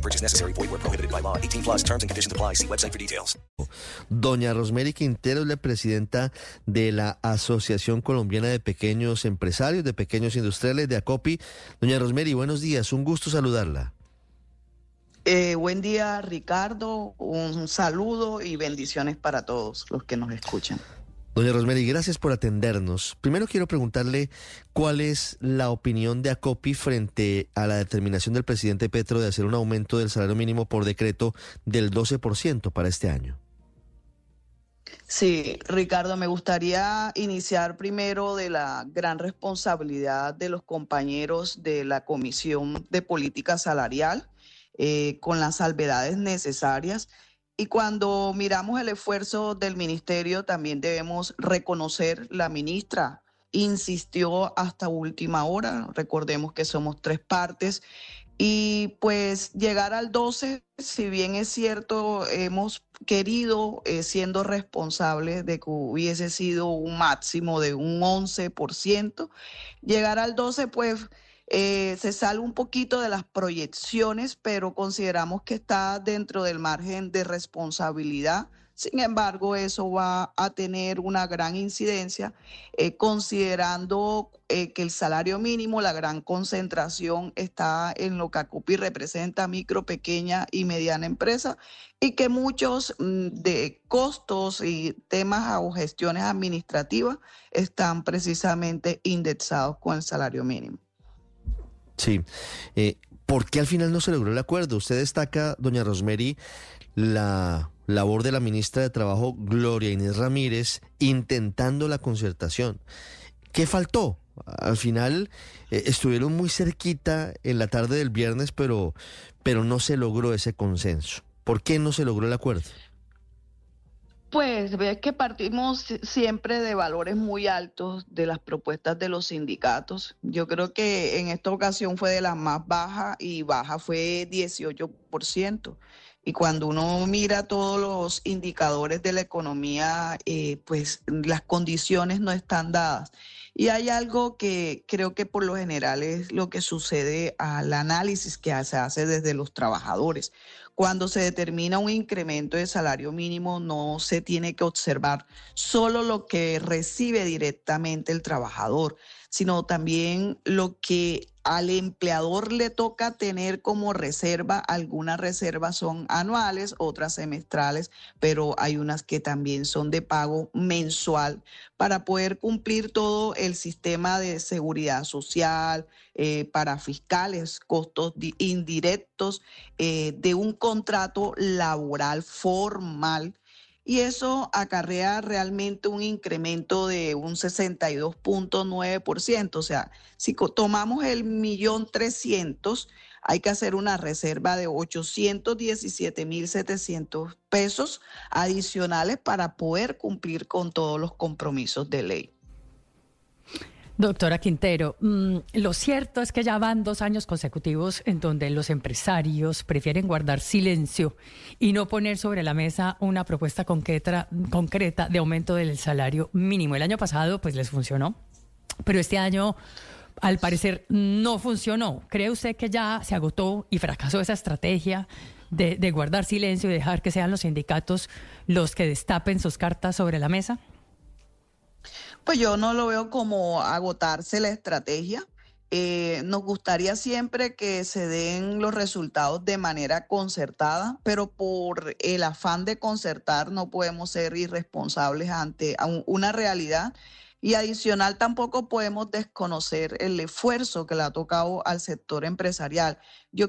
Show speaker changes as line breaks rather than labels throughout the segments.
No purchase necessary. Void where prohibited by law. 18 plus terms and conditions apply. See website for details.
Doña Rosemary Quintero es la presidenta de la Asociación Colombiana de Pequeños Empresarios, de Pequeños Industriales, de ACOPI. Doña Rosemary, buenos días. Un gusto saludarla.
Eh, buen día, Ricardo. Un saludo y bendiciones para todos los que nos escuchan.
Doña Rosemary, gracias por atendernos. Primero quiero preguntarle cuál es la opinión de ACOPI frente a la determinación del presidente Petro de hacer un aumento del salario mínimo por decreto del 12% para este año.
Sí, Ricardo, me gustaría iniciar primero de la gran responsabilidad de los compañeros de la Comisión de Política Salarial eh, con las salvedades necesarias. Y cuando miramos el esfuerzo del ministerio, también debemos reconocer la ministra insistió hasta última hora. Recordemos que somos tres partes. Y pues llegar al 12, si bien es cierto, hemos querido, eh, siendo responsables de que hubiese sido un máximo de un 11%, llegar al 12, pues eh, se sale un poquito de las proyecciones, pero consideramos que está dentro del margen de responsabilidad. Sin embargo, eso va a tener una gran incidencia, eh, considerando eh, que el salario mínimo, la gran concentración está en lo que ACOPI representa, micro, pequeña y mediana empresa, y que muchos mm, de costos y temas o gestiones administrativas están precisamente indexados con el salario mínimo.
Sí. Eh, ¿Por qué al final no se logró el acuerdo? Usted destaca, doña Rosemary, la labor de la ministra de Trabajo, Gloria Inés Ramírez, intentando la concertación. ¿Qué faltó? Al final eh, estuvieron muy cerquita en la tarde del viernes, pero, pero no se logró ese consenso. ¿Por qué no se logró el acuerdo?
Pues ves que partimos siempre de valores muy altos de las propuestas de los sindicatos. Yo creo que en esta ocasión fue de las más bajas y baja fue 18%. Y cuando uno mira todos los indicadores de la economía, eh, pues las condiciones no están dadas. Y hay algo que creo que por lo general es lo que sucede al análisis que se hace desde los trabajadores. Cuando se determina un incremento de salario mínimo, no se tiene que observar solo lo que recibe directamente el trabajador, sino también lo que al empleador le toca tener como reserva. Algunas reservas son anuales, otras semestrales, pero hay unas que también son de pago mensual para poder cumplir todo el sistema de seguridad social, eh, para fiscales, costos indirectos eh, de un contrato laboral formal y eso acarrea realmente un incremento de un 62.9%. O sea, si tomamos el millón trescientos, hay que hacer una reserva de 817.700 pesos adicionales para poder cumplir con todos los compromisos de ley.
Doctora Quintero, mm, lo cierto es que ya van dos años consecutivos en donde los empresarios prefieren guardar silencio y no poner sobre la mesa una propuesta concreta, concreta de aumento del salario mínimo. El año pasado pues les funcionó, pero este año al parecer no funcionó. ¿Cree usted que ya se agotó y fracasó esa estrategia de, de guardar silencio y dejar que sean los sindicatos los que destapen sus cartas sobre la mesa?
Pues yo no lo veo como agotarse la estrategia. Eh, nos gustaría siempre que se den los resultados de manera concertada, pero por el afán de concertar no podemos ser irresponsables ante una realidad y adicional tampoco podemos desconocer el esfuerzo que le ha tocado al sector empresarial. Yo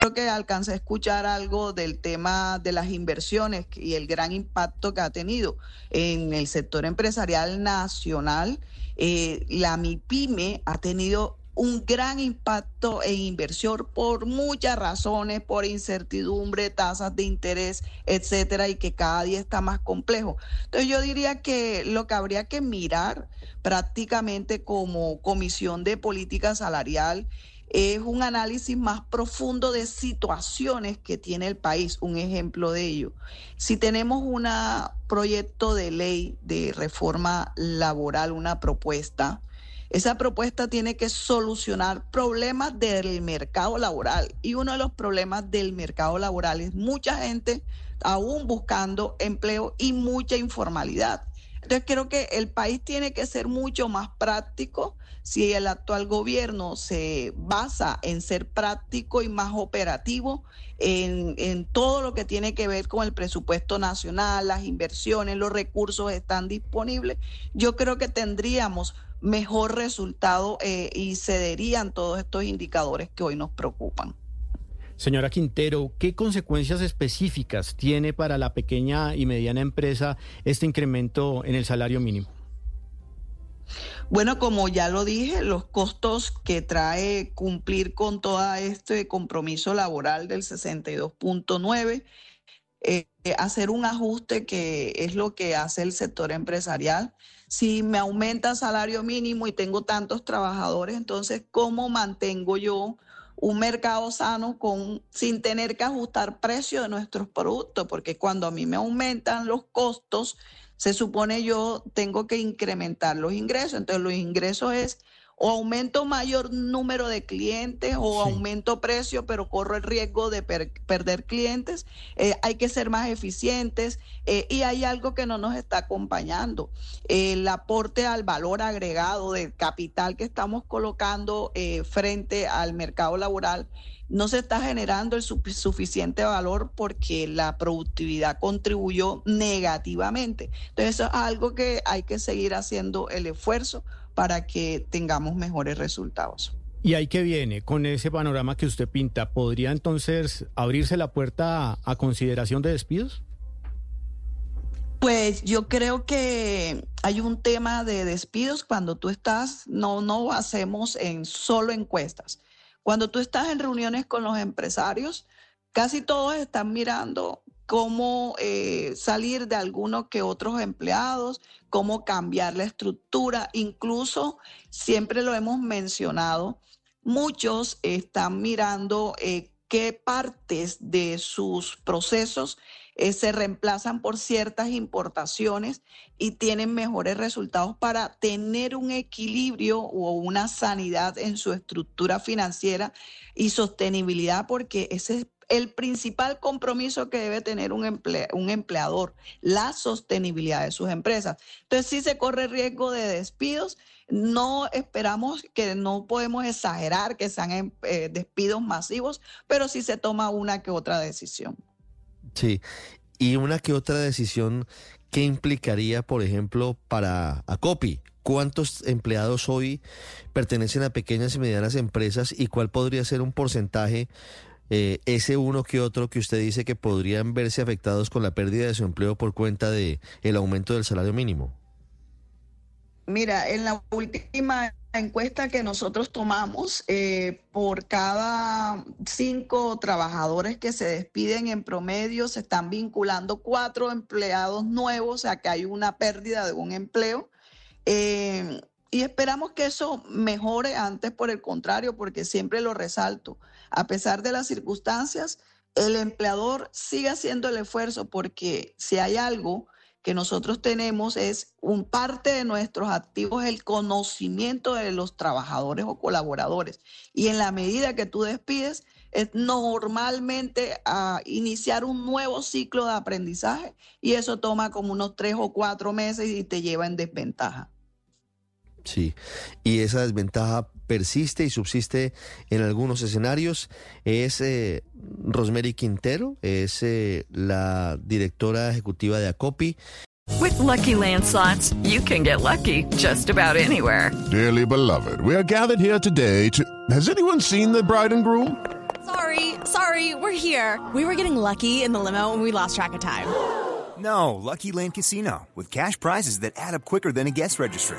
Creo que alcancé a escuchar algo del tema de las inversiones y el gran impacto que ha tenido en el sector empresarial nacional. Eh, la MIPYME ha tenido un gran impacto en inversión por muchas razones, por incertidumbre, tasas de interés, etcétera, y que cada día está más complejo. Entonces yo diría que lo que habría que mirar prácticamente como comisión de política salarial es un análisis más profundo de situaciones que tiene el país. Un ejemplo de ello. Si tenemos un proyecto de ley de reforma laboral, una propuesta, esa propuesta tiene que solucionar problemas del mercado laboral. Y uno de los problemas del mercado laboral es mucha gente aún buscando empleo y mucha informalidad. Entonces creo que el país tiene que ser mucho más práctico si el actual gobierno se basa en ser práctico y más operativo en, en, todo lo que tiene que ver con el presupuesto nacional, las inversiones, los recursos están disponibles, yo creo que tendríamos mejor resultado eh, y cederían todos estos indicadores que hoy nos preocupan.
Señora Quintero, ¿qué consecuencias específicas tiene para la pequeña y mediana empresa este incremento en el salario mínimo?
Bueno, como ya lo dije, los costos que trae cumplir con todo este compromiso laboral del 62.9, eh, hacer un ajuste que es lo que hace el sector empresarial si me aumenta el salario mínimo y tengo tantos trabajadores, entonces, ¿cómo mantengo yo un mercado sano con, sin tener que ajustar precio de nuestros productos? Porque cuando a mí me aumentan los costos, se supone yo tengo que incrementar los ingresos. Entonces, los ingresos es o aumento mayor número de clientes o aumento precio, pero corro el riesgo de perder clientes. Eh, hay que ser más eficientes eh, y hay algo que no nos está acompañando. el aporte al valor agregado del capital que estamos colocando eh, frente al mercado laboral no se está generando el suficiente valor porque la productividad contribuyó negativamente. Entonces, eso es algo que hay que seguir haciendo el esfuerzo para que tengamos mejores resultados.
¿Y ahí que viene? Con ese panorama que usted pinta, ¿podría entonces abrirse la puerta a, consideración de despidos?
Pues yo creo que hay un tema de despidos cuando tú estás, no, no hacemos en solo encuestas. Cuando tú estás en reuniones con los empresarios, casi todos están mirando cómo eh, salir de algunos que otros empleados, cómo cambiar la estructura, incluso siempre lo hemos mencionado, muchos están mirando eh, qué partes de sus procesos eh, se reemplazan por ciertas importaciones y tienen mejores resultados para tener un equilibrio o una sanidad en su estructura financiera y sostenibilidad, porque ese es el principal compromiso que debe tener un, un empleador, la sostenibilidad de sus empresas. Entonces, si se corre riesgo de despidos, no esperamos que no podemos exagerar que sean eh, despidos masivos, pero sí se toma una que otra decisión.
Sí, y una que otra decisión que implicaría, por ejemplo, para ACOPI, ¿Cuántos empleados hoy pertenecen a pequeñas y medianas empresas y cuál podría ser un porcentaje eh, ese uno que otro que usted dice que podrían verse afectados con la pérdida de su empleo por cuenta de el aumento del salario mínimo?
Mira, en la última encuesta que nosotros tomamos, eh, por cada cinco trabajadores que se despiden en promedio, se están vinculando cuatro empleados nuevos, o sea que hay una pérdida de un empleo. Eh, y esperamos que eso mejore antes, por el contrario, porque siempre lo resalto. A pesar de las circunstancias, el empleador sigue haciendo el esfuerzo porque si hay algo que nosotros tenemos es un parte de nuestros activos el conocimiento de los trabajadores o colaboradores. Y en la medida que tú despides, es normalmente a iniciar un nuevo ciclo de aprendizaje y eso toma como unos tres o cuatro meses y te lleva en desventaja.
Sí, y esa desventaja persiste y subsiste en algunos escenarios. Es eh, Rosemary Quintero, es eh, la directora ejecutiva de ACOPI.
With Lucky Land slots, you can get lucky just about anywhere.
Dearly beloved, we are gathered here today to. Has anyone seen the bride and groom?
Sorry, sorry, we're here. We were getting lucky in the limo and we lost track of time.
No, Lucky Land Casino, with cash prizes that add up quicker than a guest registry.